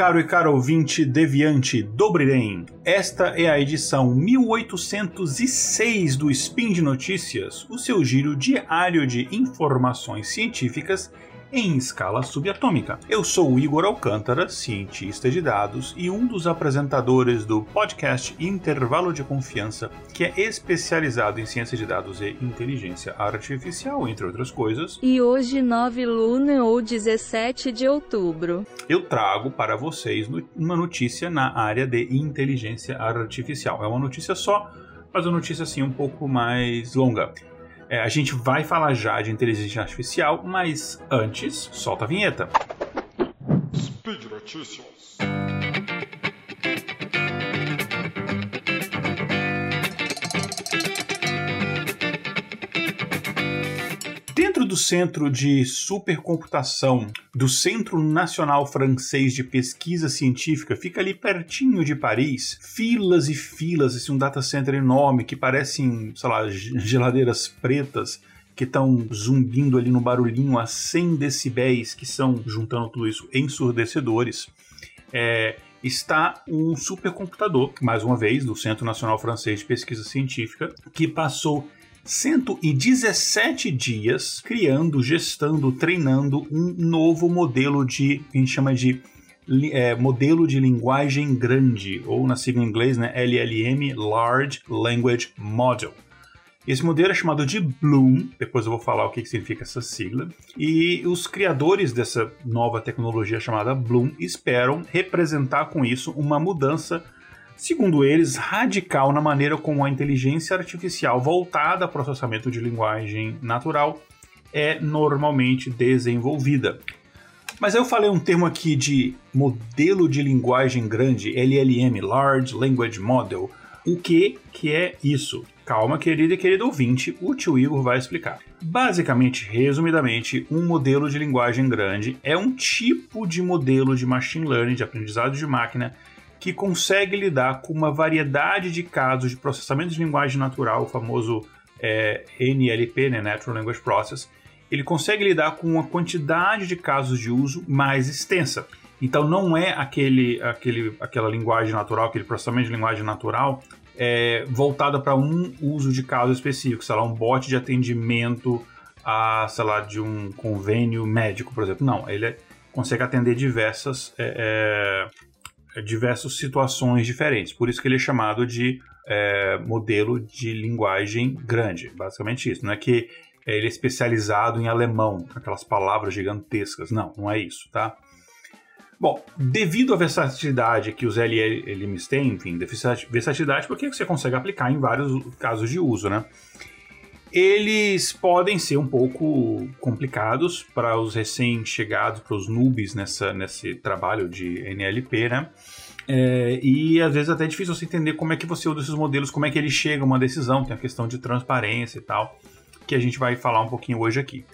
caro e caro ouvinte deviante Dobrirem. Esta é a edição 1806 do Spin de Notícias, o seu giro diário de informações científicas em escala subatômica. Eu sou o Igor Alcântara, cientista de dados e um dos apresentadores do podcast Intervalo de Confiança, que é especializado em ciência de dados e inteligência artificial, entre outras coisas. E hoje, 9 Luna ou 17 de outubro, eu trago para vocês uma notícia na área de inteligência artificial. É uma notícia só, mas uma notícia assim um pouco mais longa. É, a gente vai falar já de inteligência artificial, mas antes, solta a vinheta. Speed Notícias. Do Centro de Supercomputação do Centro Nacional Francês de Pesquisa Científica, fica ali pertinho de Paris, filas e filas, esse é um data center enorme que parecem, sei lá, geladeiras pretas que estão zumbindo ali no barulhinho a 100 decibéis, que são, juntando tudo isso, ensurdecedores. É, está um supercomputador, mais uma vez, do Centro Nacional Francês de Pesquisa Científica, que passou 117 dias criando, gestando, treinando um novo modelo de, a gente chama de é, modelo de linguagem grande, ou na sigla em inglês, né, LLM, Large Language Model. Esse modelo é chamado de Bloom, depois eu vou falar o que significa essa sigla. E os criadores dessa nova tecnologia chamada Bloom esperam representar com isso uma mudança segundo eles, radical na maneira como a inteligência artificial voltada a processamento de linguagem natural é normalmente desenvolvida. Mas eu falei um termo aqui de modelo de linguagem grande, LLM, Large Language Model. O que, que é isso? Calma, querido e querido ouvinte, o tio Igor vai explicar. Basicamente, resumidamente, um modelo de linguagem grande é um tipo de modelo de machine learning, de aprendizado de máquina, que consegue lidar com uma variedade de casos de processamento de linguagem natural, o famoso é, NLP, né, Natural Language Process, ele consegue lidar com uma quantidade de casos de uso mais extensa. Então não é aquele, aquele, aquela linguagem natural, aquele processamento de linguagem natural é, voltada para um uso de caso específico, sei lá, um bot de atendimento a, sei lá, de um convênio médico, por exemplo. Não, ele é, consegue atender diversas é, é diversas situações diferentes. Por isso que ele é chamado de é, modelo de linguagem grande. Basicamente isso. Não é que ele é especializado em alemão, aquelas palavras gigantescas. Não, não é isso, tá? Bom, devido à versatilidade que os LLMs têm, enfim, versatilidade porque você consegue aplicar em vários casos de uso, né? Eles podem ser um pouco complicados para os recém-chegados, para os noobs nessa, nesse trabalho de NLP, né? É, e às vezes até é difícil você entender como é que você usa esses modelos, como é que ele chega a uma decisão, tem a questão de transparência e tal, que a gente vai falar um pouquinho hoje aqui.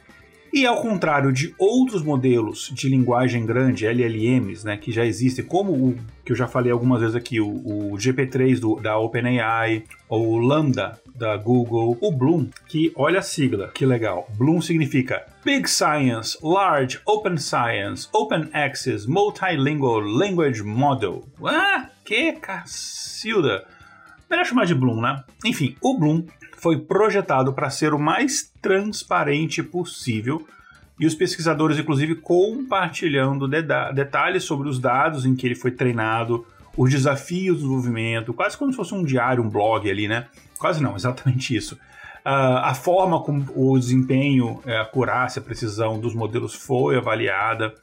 E ao contrário de outros modelos de linguagem grande, LLMs, né, que já existem, como o que eu já falei algumas vezes aqui, o, o GP3 do, da OpenAI, ou o Lambda da Google, o Bloom, que olha a sigla, que legal. Bloom significa Big Science, Large Open Science, Open Access, Multilingual Language Model. Ah, que cacilda! Melhor chamar de Bloom, né? Enfim, o Bloom foi projetado para ser o mais transparente possível e os pesquisadores, inclusive, compartilhando detalhes sobre os dados em que ele foi treinado, os desafios do desenvolvimento, quase como se fosse um diário, um blog ali, né? Quase não, exatamente isso. Uh, a forma como o desempenho, a acurácia, a precisão dos modelos foi avaliada.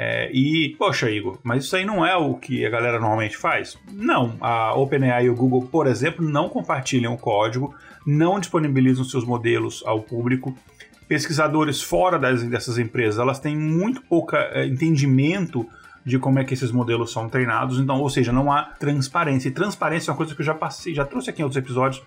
É, e, poxa, Igor, mas isso aí não é o que a galera normalmente faz? Não. A OpenAI e o Google, por exemplo, não compartilham o código, não disponibilizam seus modelos ao público. Pesquisadores fora das, dessas empresas, elas têm muito pouco é, entendimento de como é que esses modelos são treinados, então, ou seja, não há transparência. E transparência é uma coisa que eu já passei, já trouxe aqui em outros episódios,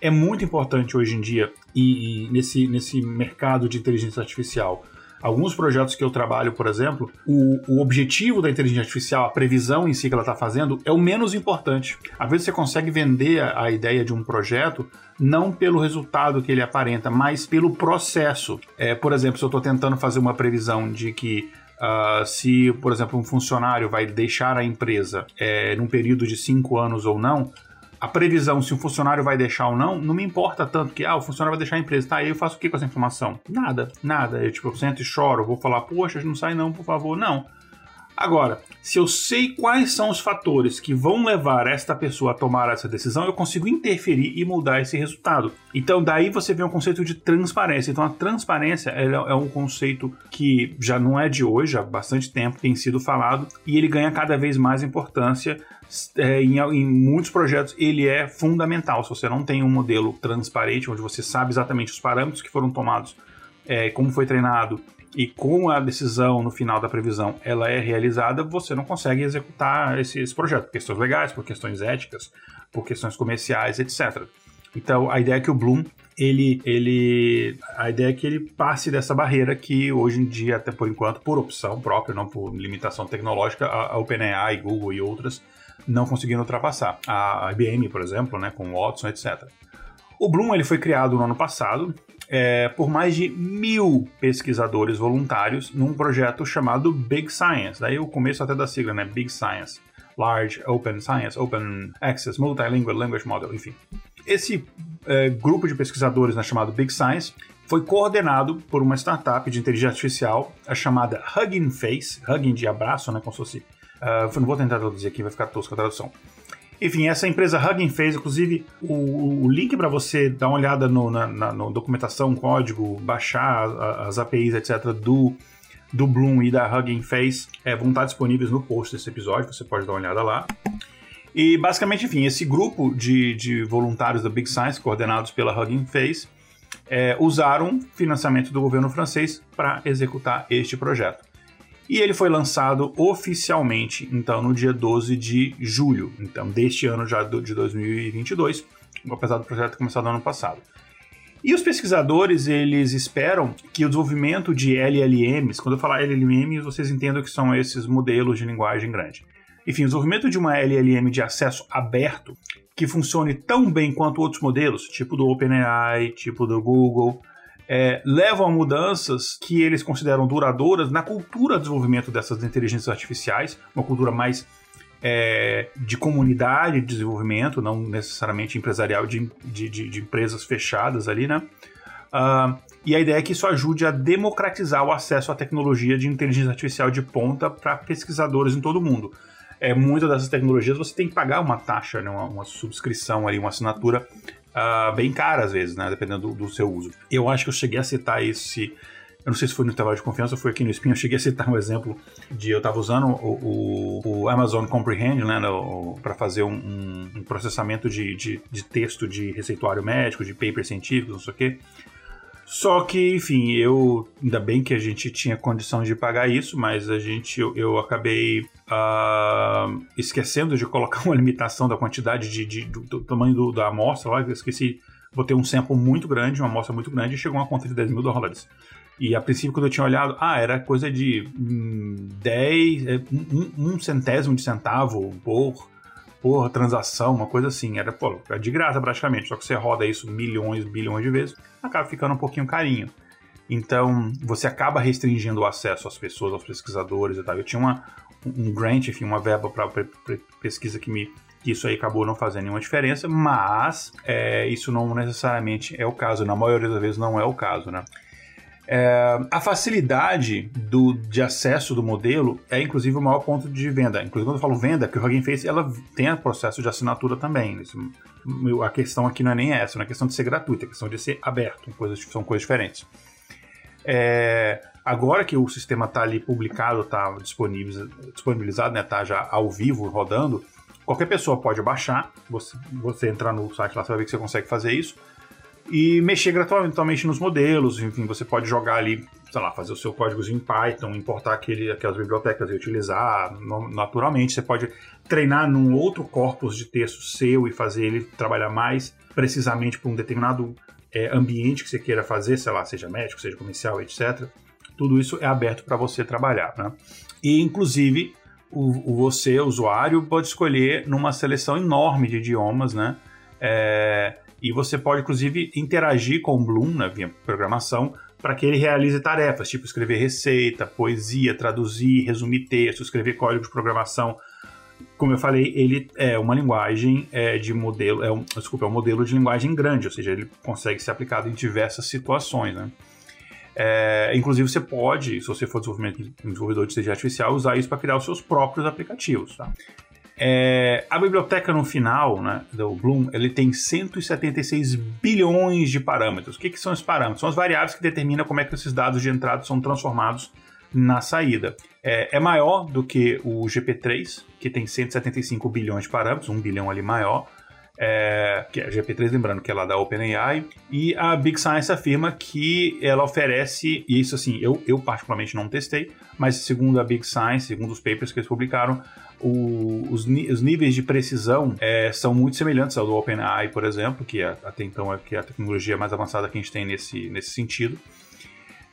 é muito importante hoje em dia e, e nesse, nesse mercado de inteligência artificial Alguns projetos que eu trabalho, por exemplo, o, o objetivo da inteligência artificial, a previsão em si que ela está fazendo, é o menos importante. Às vezes você consegue vender a, a ideia de um projeto não pelo resultado que ele aparenta, mas pelo processo. É, por exemplo, se eu estou tentando fazer uma previsão de que Uh, se, por exemplo, um funcionário vai deixar a empresa é, num período de cinco anos ou não, a previsão se o funcionário vai deixar ou não, não me importa tanto que, ah, o funcionário vai deixar a empresa. Tá, aí eu faço o que com essa informação? Nada, nada. Eu, tipo, eu sento e choro, vou falar, poxa, não sai não, por favor. Não. Agora, se eu sei quais são os fatores que vão levar esta pessoa a tomar essa decisão, eu consigo interferir e mudar esse resultado. Então, daí você vê um conceito de transparência. Então, a transparência é um conceito que já não é de hoje, há bastante tempo tem sido falado, e ele ganha cada vez mais importância é, em, em, muitos projetos ele é fundamental. Se você não tem um modelo transparente, onde você sabe exatamente os parâmetros que foram tomados, é, como foi treinado e com a decisão no final da previsão ela é realizada, você não consegue executar esse, esse projeto por questões legais, por questões éticas, por questões comerciais, etc. Então a ideia é que o Bloom ele, ele, a ideia é que ele passe dessa barreira que hoje em dia, até por enquanto, por opção própria, não por limitação tecnológica, a, a OpenAI, Google e outras não conseguiram ultrapassar. A IBM, por exemplo, né, com o Watson, etc. O Bloom ele foi criado no ano passado é, por mais de mil pesquisadores voluntários num projeto chamado Big Science. Daí o começo até da sigla, né? Big Science. Large Open Science, Open Access, Multilingual Language Model, enfim. Esse é, grupo de pesquisadores né, chamado Big Science foi coordenado por uma startup de inteligência artificial a chamada Hugging Face, Hugging de abraço, né, como se fosse Uh, não vou tentar traduzir aqui, vai ficar tosco a tradução. Enfim, essa empresa Hugging fez, inclusive, o, o link para você dar uma olhada no, na, na no documentação, código, baixar as, as APIs, etc., do, do Bloom e da Hugging Face é, vão estar disponíveis no post desse episódio, você pode dar uma olhada lá. E basicamente, enfim, esse grupo de, de voluntários da Big Science, coordenados pela Hugging Face, é, usaram financiamento do governo francês para executar este projeto. E ele foi lançado oficialmente, então, no dia 12 de julho, então, deste ano já de 2022, apesar do projeto ter começado no ano passado. E os pesquisadores, eles esperam que o desenvolvimento de LLMs, quando eu falar LLMs, vocês entendam que são esses modelos de linguagem grande. Enfim, o desenvolvimento de uma LLM de acesso aberto, que funcione tão bem quanto outros modelos, tipo do OpenAI, tipo do Google, é, levam a mudanças que eles consideram duradouras na cultura de desenvolvimento dessas inteligências artificiais, uma cultura mais é, de comunidade de desenvolvimento, não necessariamente empresarial de, de, de, de empresas fechadas ali, né? Uh, e a ideia é que isso ajude a democratizar o acesso à tecnologia de inteligência artificial de ponta para pesquisadores em todo o mundo. É, muitas dessas tecnologias você tem que pagar uma taxa, né, uma, uma subscrição ali, uma assinatura uh, bem cara às vezes, né? Dependendo do, do, seu uso. Eu acho que eu cheguei a citar esse. Eu não sei se foi no intervalo de confiança ou foi aqui no Spin, eu cheguei a citar um exemplo de eu estava usando o, o, o, Amazon Comprehend né, para fazer um, um processamento de, de, de, texto de receituário médico, de paper científico, não sei o quê. Só que, enfim, eu. Ainda bem que a gente tinha condição de pagar isso, mas a gente. Eu, eu acabei uh, esquecendo de colocar uma limitação da quantidade de, de do, do, tamanho do, da amostra lá. Eu esqueci. Botei um sample muito grande, uma amostra muito grande, e chegou uma conta de 10 mil dólares. E a princípio, quando eu tinha olhado, ah, era coisa de hum, 10, é, um, um centésimo de centavo por por transação, uma coisa assim. Era, pô, é de graça praticamente. Só que você roda isso milhões, bilhões de vezes, acaba ficando um pouquinho carinho. Então, você acaba restringindo o acesso às pessoas, aos pesquisadores e tal. Eu tinha uma, um grant, enfim, uma verba para pesquisa que me que isso aí acabou não fazendo nenhuma diferença, mas é, isso não necessariamente é o caso, na maioria das vezes não é o caso, né? É, a facilidade do, de acesso do modelo é inclusive o maior ponto de venda. Inclusive, quando eu falo venda, que o Hugging Face ela tem processo de assinatura também. Isso, a questão aqui não é nem essa, não é questão de ser gratuita, é questão de ser aberto. Coisas, são coisas diferentes. É, agora que o sistema está ali publicado, está disponibilizado, está né, tá já ao vivo rodando, qualquer pessoa pode baixar. Você, você entrar no site lá, você vai ver que você consegue fazer isso e mexer gratuitamente nos modelos. Enfim, você pode jogar ali, sei lá, fazer o seu código em Python, importar aquele, aquelas bibliotecas e utilizar naturalmente. Você pode treinar num outro corpus de texto seu e fazer ele trabalhar mais precisamente para um determinado é, ambiente que você queira fazer, sei lá, seja médico, seja comercial, etc. Tudo isso é aberto para você trabalhar, né? E, inclusive, o, o, você, usuário, pode escolher numa seleção enorme de idiomas, né? É, e você pode, inclusive, interagir com o Bloom né, via programação para que ele realize tarefas, tipo escrever receita, poesia, traduzir, resumir texto, escrever código de programação. Como eu falei, ele é uma linguagem é, de modelo, é um, desculpa, é um modelo de linguagem grande, ou seja, ele consegue ser aplicado em diversas situações, né? É, inclusive, você pode, se você for desenvolvedor de inteligência artificial, usar isso para criar os seus próprios aplicativos. Tá? É, a biblioteca no final né, do Bloom ele tem 176 bilhões de parâmetros. O que, que são esses parâmetros? São as variáveis que determinam como é que esses dados de entrada são transformados na saída. É, é maior do que o GP3, que tem 175 bilhões de parâmetros, um bilhão ali maior é, que é a GP3, lembrando que é lá da OpenAI, e a Big Science afirma que ela oferece, e isso assim, eu, eu particularmente não testei, mas segundo a Big Science, segundo os papers que eles publicaram, o, os, os, níveis de precisão é, são muito semelhantes ao do OpenAI, por exemplo, que é, até então é, que é a tecnologia mais avançada que a gente tem nesse, nesse sentido.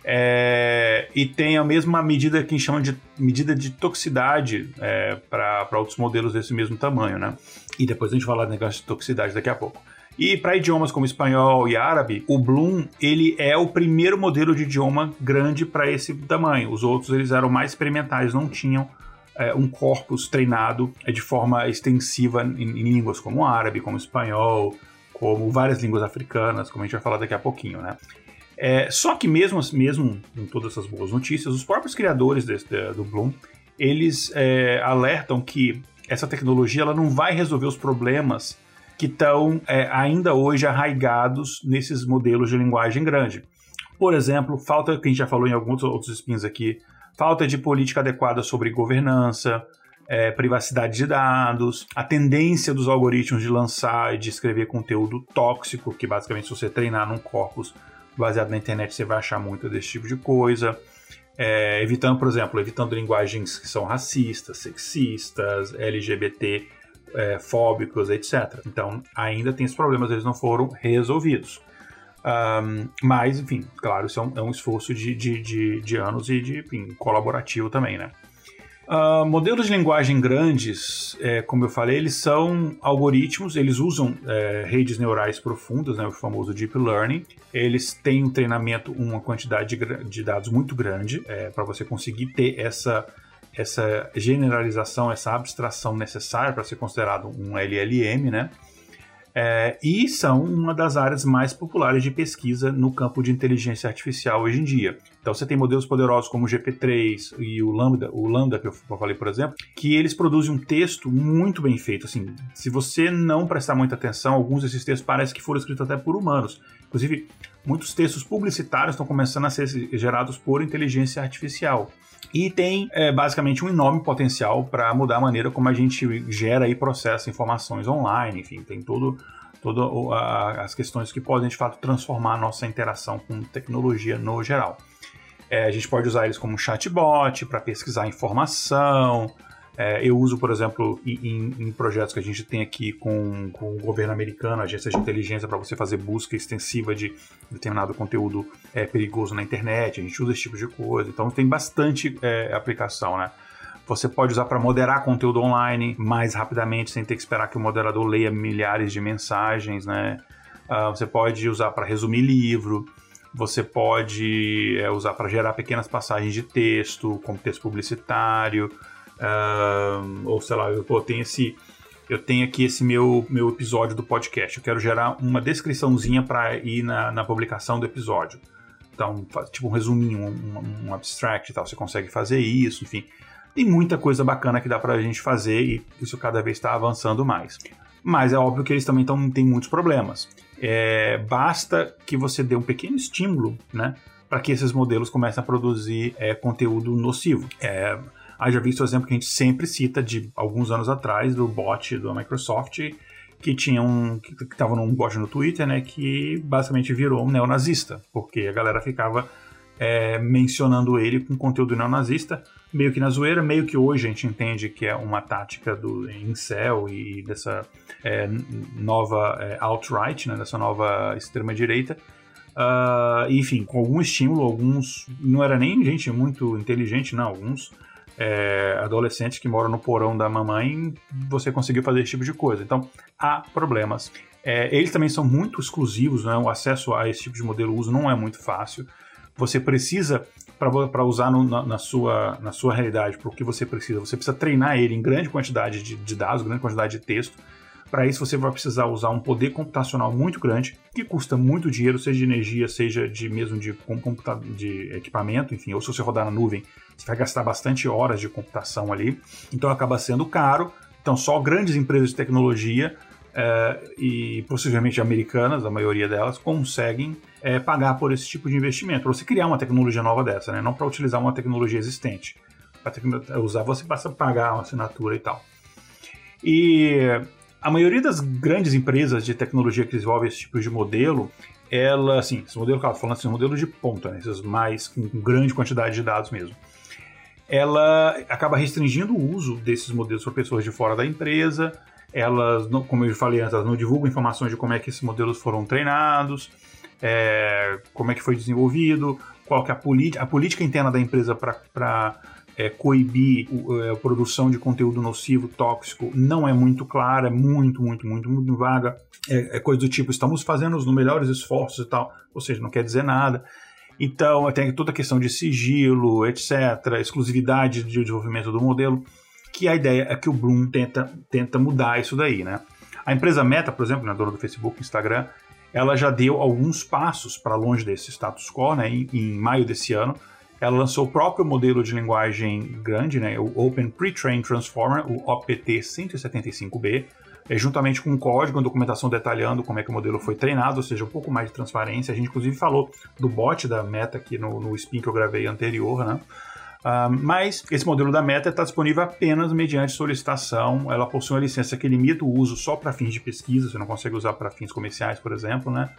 É, e tem a mesma medida que a gente chama de medida de toxicidade é, para outros modelos desse mesmo tamanho, né? E depois a gente falar do negócio de toxicidade daqui a pouco. E para idiomas como espanhol e árabe, o Bloom ele é o primeiro modelo de idioma grande para esse tamanho. Os outros eles eram mais experimentais, não tinham é, um corpus treinado é, de forma extensiva em, em, línguas como árabe, como espanhol, como várias línguas africanas, como a gente vai falar daqui a pouquinho, né? É, só que mesmo, mesmo com todas essas boas notícias, os próprios criadores desse, do Bloom, eles é, alertam que essa tecnologia ela não vai resolver os problemas que estão é, ainda hoje arraigados nesses modelos de linguagem grande. Por exemplo, falta, que a gente já falou em alguns outros spins aqui, falta de política adequada sobre governança, é, privacidade de dados, a tendência dos algoritmos de lançar e de escrever conteúdo tóxico, que basicamente se você treinar num corpus baseado na internet você vai achar muito desse tipo de coisa. É, evitando, por exemplo, evitando linguagens que são racistas, sexistas, LGBT é, fóbicos, etc. Então, ainda tem esses problemas, eles não foram resolvidos. Um, mas, enfim, claro, isso é um, é um esforço de, de, de, de, anos e de enfim, colaborativo também, né? Uh, modelos de linguagem grandes, é, como eu falei, eles são algoritmos, eles usam é, redes neurais profundas, né, o famoso Deep Learning. Eles têm um treinamento, uma quantidade de, de dados muito grande é, para você conseguir ter essa, essa generalização, essa abstração necessária para ser considerado um LLM, né? É, e são uma das áreas mais populares de pesquisa no campo de inteligência artificial hoje em dia. Então você tem modelos poderosos como o GP3 e o Lambda, o Lambda que eu falei, por exemplo, que eles produzem um texto muito bem feito. Assim, se você não prestar muita atenção, alguns desses textos parecem que foram escritos até por humanos. Inclusive, muitos textos publicitários estão começando a ser gerados por inteligência artificial e tem é, basicamente um enorme potencial para mudar a maneira como a gente gera e processa informações online, enfim, tem todo todas as questões que podem de fato transformar a nossa interação com tecnologia no geral. É, a gente pode usar eles como chatbot para pesquisar informação, é, eu uso, por exemplo, em, em, projetos que a gente tem aqui com, com o governo americano, agências de inteligência, para você fazer busca extensiva de determinado conteúdo é, perigoso na internet. A gente usa esse tipo de coisa. Então tem bastante é, aplicação, né? Você pode usar para moderar conteúdo online mais rapidamente, sem ter que esperar que o moderador leia milhares de mensagens, né? Uh, você pode usar para resumir livro. Você pode é, usar para gerar pequenas passagens de texto, como texto publicitário. Uh, ou sei lá, eu pô, tenho esse. Eu tenho aqui esse meu, meu episódio do podcast. Eu quero gerar uma descriçãozinha para ir na, na publicação do episódio. Então, tipo um resuminho, um, um abstract e tal. Você consegue fazer isso, enfim. Tem muita coisa bacana que dá pra gente fazer e isso cada vez está avançando mais. Mas é óbvio que eles também tão, têm muitos problemas. É, basta que você dê um pequeno estímulo, né? Para que esses modelos comecem a produzir é, conteúdo nocivo. É, Haja visto o exemplo que a gente sempre cita de alguns anos atrás, do bot da Microsoft, que tinha um. que estava num bot no Twitter, né? Que basicamente virou um neonazista, porque a galera ficava é, mencionando ele com conteúdo neonazista, meio que na zoeira, meio que hoje a gente entende que é uma tática do incel e dessa é, nova é, alt-right, né, dessa nova extrema-direita. Uh, enfim, com algum estímulo, alguns. Não era nem gente muito inteligente, não, alguns é, adolescentes que moram no porão da mamãe, você conseguiu fazer esse tipo de coisa. Então, há problemas. É, eles também são muito exclusivos, né? o acesso a esse tipo de modelo uso não é muito fácil. você precisa para usar no, na, na, sua, na sua realidade, para o que você precisa. Você precisa treinar ele em grande quantidade de, de dados, grande quantidade de texto. Para isso, você vai precisar usar um poder computacional muito grande, que custa muito dinheiro, seja de energia, seja de mesmo de, de equipamento, enfim, ou se você rodar na nuvem, você vai gastar bastante horas de computação ali. Então acaba sendo caro. Então, só grandes empresas de tecnologia é, e possivelmente americanas, a maioria delas, conseguem é, pagar por esse tipo de investimento. Para você criar uma tecnologia nova dessa, né? não para utilizar uma tecnologia existente. Para usar, você passa a pagar uma assinatura e tal. E a maioria das grandes empresas de tecnologia que desenvolvem esse tipo de modelo, ela, assim, esse modelo que eu falando assim, modelo de ponta, né? esses mais com grande quantidade de dados mesmo ela acaba restringindo o uso desses modelos para pessoas de fora da empresa, elas, como eu falei antes, elas não divulgam informações de como é que esses modelos foram treinados, é, como é que foi desenvolvido, qual que é a, a política interna da empresa para é, coibir é, a produção de conteúdo nocivo, tóxico, não é muito clara, é muito, muito, muito, muito vaga. É, é coisa do tipo, estamos fazendo os melhores esforços e tal, ou seja, não quer dizer nada. Então, tem toda a questão de sigilo, etc., exclusividade de desenvolvimento do modelo que a ideia é que o Bloom tenta, tenta mudar isso daí, né? A empresa Meta, por exemplo, né, dona do Facebook, Instagram, ela já deu alguns passos para longe desse status quo, né? Em, em, maio desse ano, ela lançou o próprio modelo de linguagem grande, né? O Open Pre-Trained Transformer, o OPT 175B, é, juntamente com um código, uma documentação detalhando como é que o modelo foi treinado, ou seja, um pouco mais de transparência. A gente, inclusive, falou do bot da Meta aqui no, no spin que eu gravei anterior, né? Uh, mas esse modelo da Meta está disponível apenas mediante solicitação. Ela possui uma licença que limita o uso só para fins de pesquisa, você não consegue usar para fins comerciais, por exemplo, né?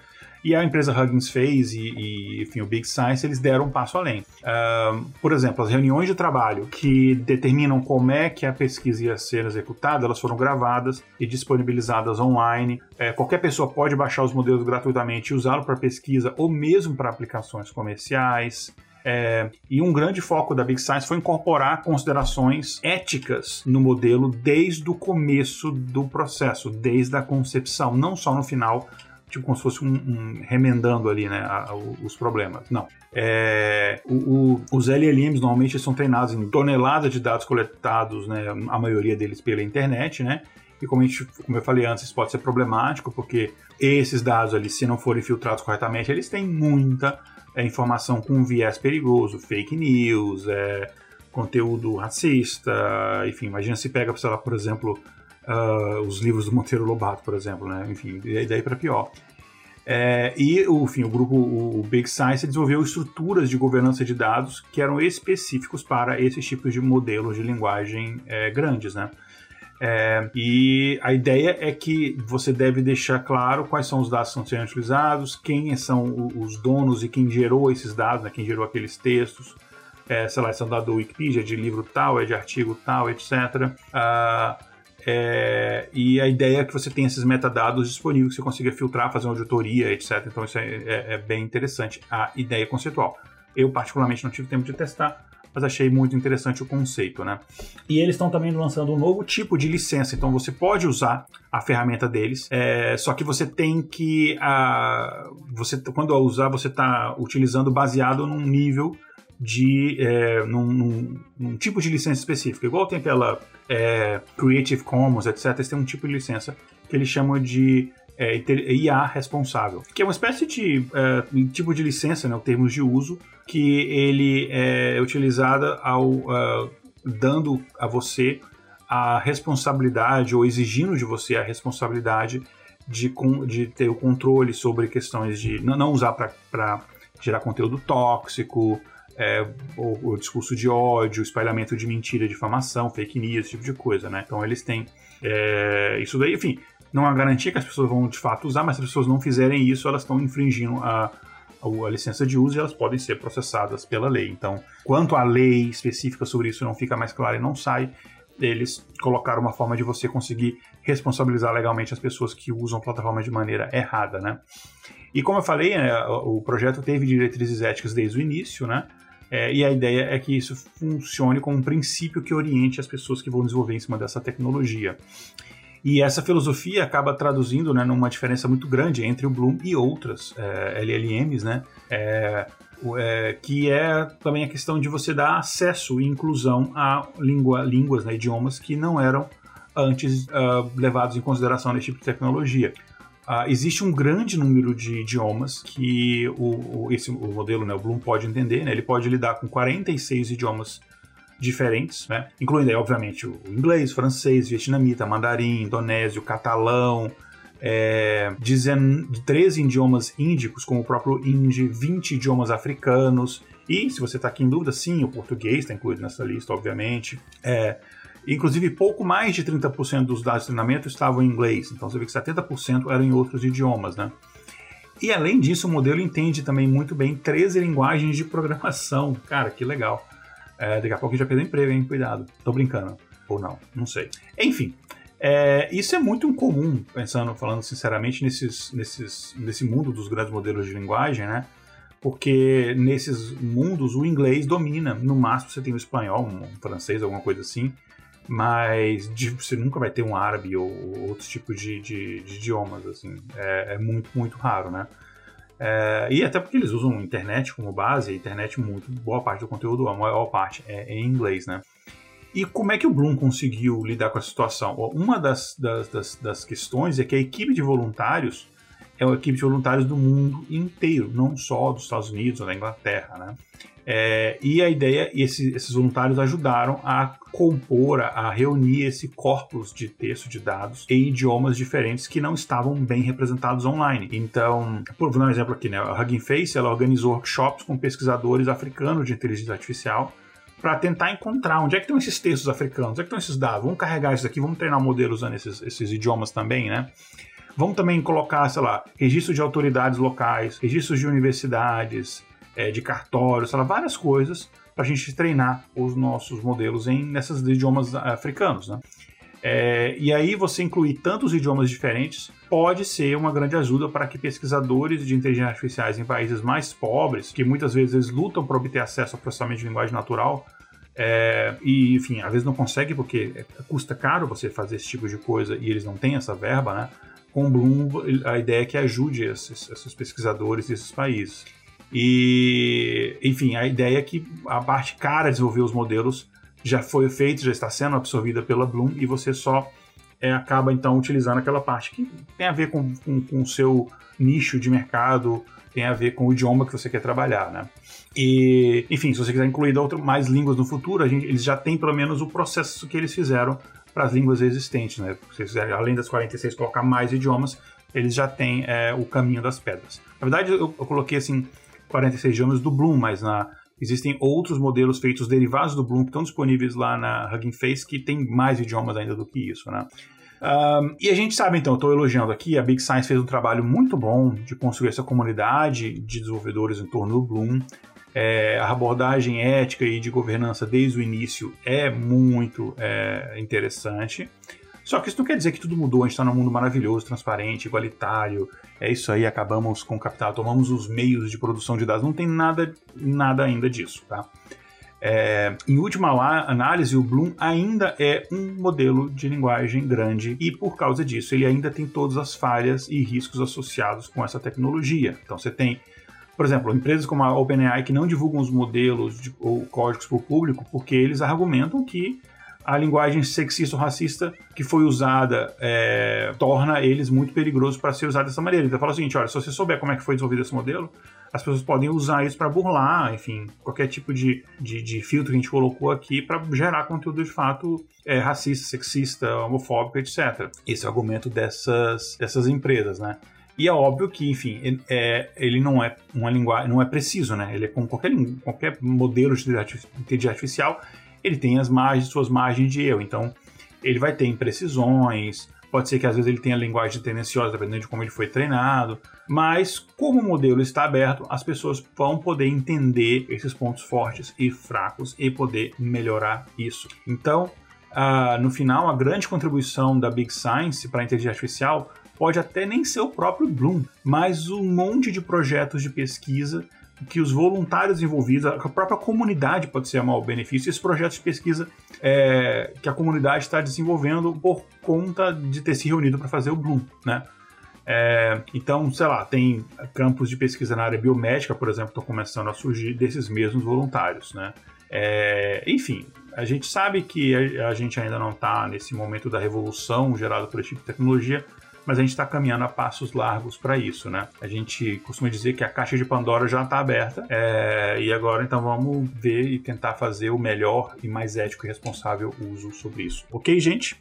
E a empresa Huggins fez e, e enfim, o Big Science, eles deram um passo além. Uh, por exemplo, as reuniões de trabalho que determinam como é que a pesquisa ia ser executada, elas foram gravadas e disponibilizadas online. É, qualquer pessoa pode baixar os modelos gratuitamente e usá-lo para pesquisa ou mesmo para aplicações comerciais. É, e um grande foco da Big Science foi incorporar considerações éticas no modelo desde o começo do processo, desde a concepção, não só no final, tipo como se fosse um, um remendando ali, né, a, a, os problemas. Não. É, o, o, os LLMs normalmente são treinados em toneladas de dados coletados, né, a maioria deles pela internet, né, e como, gente, como, eu falei antes, isso pode ser problemático, porque esses dados ali, se não forem filtrados corretamente, eles têm muita é informação com viés perigoso, fake news, é, conteúdo racista, enfim, imagina se pega, sei lá, por exemplo, uh, os livros do Monteiro Lobato, por exemplo, né? Enfim, daí para pior. É, e, enfim, o grupo, o Big Science, desenvolveu estruturas de governança de dados que eram específicos para esses tipos de modelos de linguagem é, grandes, né? É, e a ideia é que você deve deixar claro quais são os dados que estão sendo utilizados, quem são os donos e quem gerou esses dados, né, quem gerou aqueles textos. É, sei lá, são dados do Wikipedia, de livro tal, é de artigo tal, etc. é, e a ideia é que você tenha esses metadados disponíveis, que você consiga filtrar, fazer uma auditoria, etc. Então isso é, é, é bem interessante, a ideia conceitual. Eu, particularmente, não tive tempo de testar, mas achei muito interessante o conceito, né? E eles estão também lançando um novo tipo de licença, então você pode usar a ferramenta deles, é, só que você tem que, a, você quando usar, você está utilizando baseado num nível de é, num, num, num, tipo de licença específica, igual tem aquela é, Creative Commons, etc. Eles têm um tipo de licença que eles chamam de é, IA responsável, que é uma espécie de é, tipo de licença, né, termos de uso, que ele é utilizado ao uh, dando a você a responsabilidade ou exigindo de você a responsabilidade de, de ter o controle sobre questões de não, não usar para gerar conteúdo tóxico, é, o, o, discurso de ódio, espalhamento de mentira, difamação, fake news, esse tipo de coisa, né? Então eles têm é, isso daí, enfim, não há garantia que as pessoas vão de fato usar, mas se as pessoas não fizerem isso, elas estão infringindo a, a licença de uso e elas podem ser processadas pela lei. Então, quanto a lei específica sobre isso não fica mais clara e não sai, eles colocaram uma forma de você conseguir responsabilizar legalmente as pessoas que usam a plataforma de maneira errada, né? E como eu falei, né, o projeto teve diretrizes éticas desde o início, né? É, e a ideia é que isso funcione como um princípio que oriente as pessoas que vão desenvolver em cima dessa tecnologia. E essa filosofia acaba traduzindo né, numa diferença muito grande entre o Bloom e outras é, LLMs, né? É, é, que é também a questão de você dar acesso e inclusão a língua, línguas, né, idiomas que não eram antes uh, levados em consideração nesse tipo de tecnologia. Uh, existe um grande número de idiomas que o, o, esse, o modelo, né, o Bloom, pode entender. Né, ele pode lidar com 46 idiomas diferentes, né, incluindo, aí, obviamente, o inglês, francês, vietnamita, mandarim, indonésio, catalão, é, 13 idiomas índicos, como o próprio hindi, 20 idiomas africanos. E, se você está aqui em dúvida, sim, o português está incluído nessa lista, obviamente. É, Inclusive, pouco mais de 30% dos dados de treinamento estavam em inglês. Então, você vê que 70% eram em outros idiomas, né? E além disso, o modelo entende também muito bem 13 linguagens de programação. Cara, que legal. É, daqui a pouco já perdeu emprego, hein? Cuidado. Tô brincando. Ou não, não sei. Enfim, é, isso é muito incomum, pensando, falando sinceramente, nesses, nesses, nesse mundo dos grandes modelos de linguagem, né? Porque nesses mundos o inglês domina. No máximo você tem o espanhol, um francês, alguma coisa assim mas você nunca vai ter um árabe ou, ou outros tipos de, de, de, idiomas, assim, é, é, muito, muito raro, né? É, e até porque eles usam internet como base, a internet, muito, boa parte do conteúdo, a maior parte é em inglês, né? E como é que o Bloom conseguiu lidar com a situação? Uma das, das, das, das questões é que a equipe de voluntários é uma equipe de voluntários do mundo inteiro, não só dos Estados Unidos ou da Inglaterra, né? É, e a ideia, e esse, esses voluntários ajudaram a compor, a reunir esse corpus de texto, de dados em idiomas diferentes que não estavam bem representados online. Então, por dar um exemplo aqui, né, a Hugging Face ela organizou workshops com pesquisadores africanos de inteligência artificial para tentar encontrar onde é que estão esses textos africanos, onde é que estão esses dados. Vamos carregar isso aqui, vamos treinar o modelo usando esses, esses idiomas também, né? Vamos também colocar, sei lá, registro de autoridades locais, registros de universidades, é, de cartórios, sei lá, várias coisas para a gente treinar os nossos modelos em nesses idiomas africanos, né? É, e aí você incluir tantos idiomas diferentes pode ser uma grande ajuda para que pesquisadores de inteligência artificiais em países mais pobres, que muitas vezes lutam para obter acesso ao processamento de linguagem natural, é, e enfim, às vezes não consegue porque custa caro você fazer esse tipo de coisa e eles não têm essa verba, né? Com o Bloom, a ideia é que ajude esses, esses pesquisadores desses países. E, enfim, a ideia é que a parte cara de desenvolver os modelos já foi feita, já está sendo absorvida pela Bloom e você só é, acaba então utilizando aquela parte que tem a ver com, com, com, o seu nicho de mercado, tem a ver com o idioma que você quer trabalhar, né? E, enfim, se você quiser incluir outro, mais línguas no futuro, gente, eles já têm pelo menos o processo que eles fizeram para as línguas existentes, né? Se quiser, além das 46, colocar mais idiomas, eles já têm é, o caminho das pedras. Na verdade, eu, eu coloquei assim 46 idiomas do Bloom, mas na, existem outros modelos feitos derivados do Bloom que estão disponíveis lá na Hugging Face que tem mais idiomas ainda do que isso, né? Um, e a gente sabe, então, estou elogiando aqui, a Big Science fez um trabalho muito bom de construir essa comunidade de desenvolvedores em torno do Bloom. É, a abordagem ética e de governança desde o início é muito é, interessante. Só que isso não quer dizer que tudo mudou, a gente está num mundo maravilhoso, transparente, igualitário. É isso aí, acabamos com o capital, tomamos os meios de produção de dados. Não tem nada, nada ainda disso, tá? É, em última análise, o Bloom ainda é um modelo de linguagem grande e, por causa disso, ele ainda tem todas as falhas e riscos associados com essa tecnologia. Então, você tem, por exemplo, empresas como a OpenAI que não divulgam os modelos de, ou códigos para o público porque eles argumentam que a linguagem sexista ou racista que foi usada é, torna eles muito perigosos para ser usado dessa maneira. Então fala o seguinte, olha, se você souber como é que foi desenvolvido esse modelo, as pessoas podem usar isso para burlar, enfim, qualquer tipo de, de, de, filtro que a gente colocou aqui para gerar conteúdo de fato é, racista, sexista, homofóbico, etc. Esse é o argumento dessas, dessas empresas, né? E é óbvio que, enfim, ele, é, ele não é uma linguagem, não é preciso, né? Ele é como qualquer, qualquer modelo de inteligência artificial, ele tem as margens, suas margens de erro. Então, ele vai ter imprecisões, pode ser que às vezes ele tenha linguagem tendenciosa, dependendo de como ele foi treinado, mas como o modelo está aberto, as pessoas vão poder entender esses pontos fortes e fracos e poder melhorar isso. Então, uh, no final, a grande contribuição da Big Science para a inteligência artificial pode até nem ser o próprio Bloom, mas um monte de projetos de pesquisa que os voluntários envolvidos, a própria comunidade pode ser maior benefício, esses projetos de pesquisa é, que a comunidade está desenvolvendo por conta de ter se reunido para fazer o Bloom, né? É, então, sei lá, tem campos de pesquisa na área biomédica, por exemplo, estão começando a surgir desses mesmos voluntários, né? É, enfim, a gente sabe que a, a gente ainda não está nesse momento da revolução gerada por esse tipo de tecnologia, mas a gente está caminhando a passos largos para isso, né? A gente costuma dizer que a caixa de Pandora já está aberta é, e agora então vamos ver e tentar fazer o melhor e mais ético e responsável uso sobre isso. Ok, gente?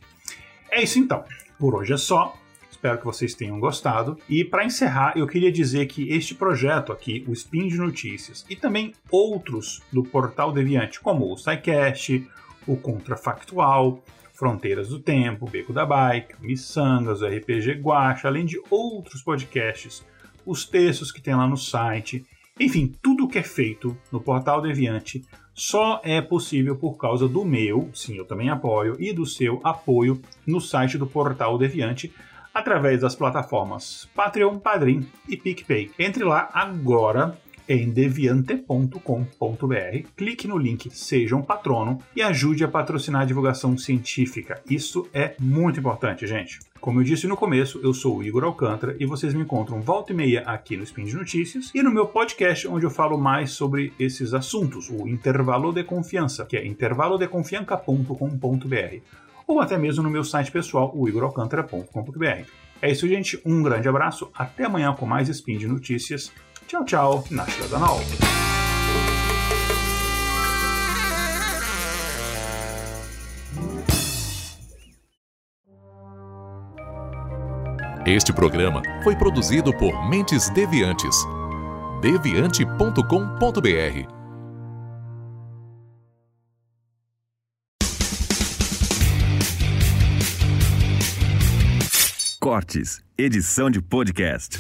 É isso então. Por hoje é só. Espero que vocês tenham gostado. E para encerrar, eu queria dizer que este projeto aqui, o Spin de Notícias, e também outros do Portal Deviante, como o SciCast, o Contrafactual, Fronteiras do Tempo, Beco da Bike, Missangas, RPG Guacha, além de outros podcasts, os textos que tem lá no site, enfim, tudo que é feito no Portal Deviante só é possível por causa do meu, sim, eu também apoio, e do seu apoio no site do Portal Deviante, através das plataformas Patreon, Padrim e PicPay. Entre lá agora em deviante.com.br, clique no link Seja um Patrono e ajude a patrocinar a divulgação científica. Isso é muito importante, gente. Como eu disse no começo, eu sou o Igor Alcântara e vocês me encontram volta e meia aqui no Spin de Notícias e no meu podcast onde eu falo mais sobre esses assuntos, o Intervalo de Confiança, que é intervalodeconfianca.com.br ou até mesmo no meu site pessoal, o igoralcantara.com.br. É isso, gente. Um grande abraço. Até amanhã com mais Spin de Notícias. Tchau, tchau. Nashla Danal. Este programa foi produzido por Mentes Deviantes. deviante.com.br Cortes, edição de podcast.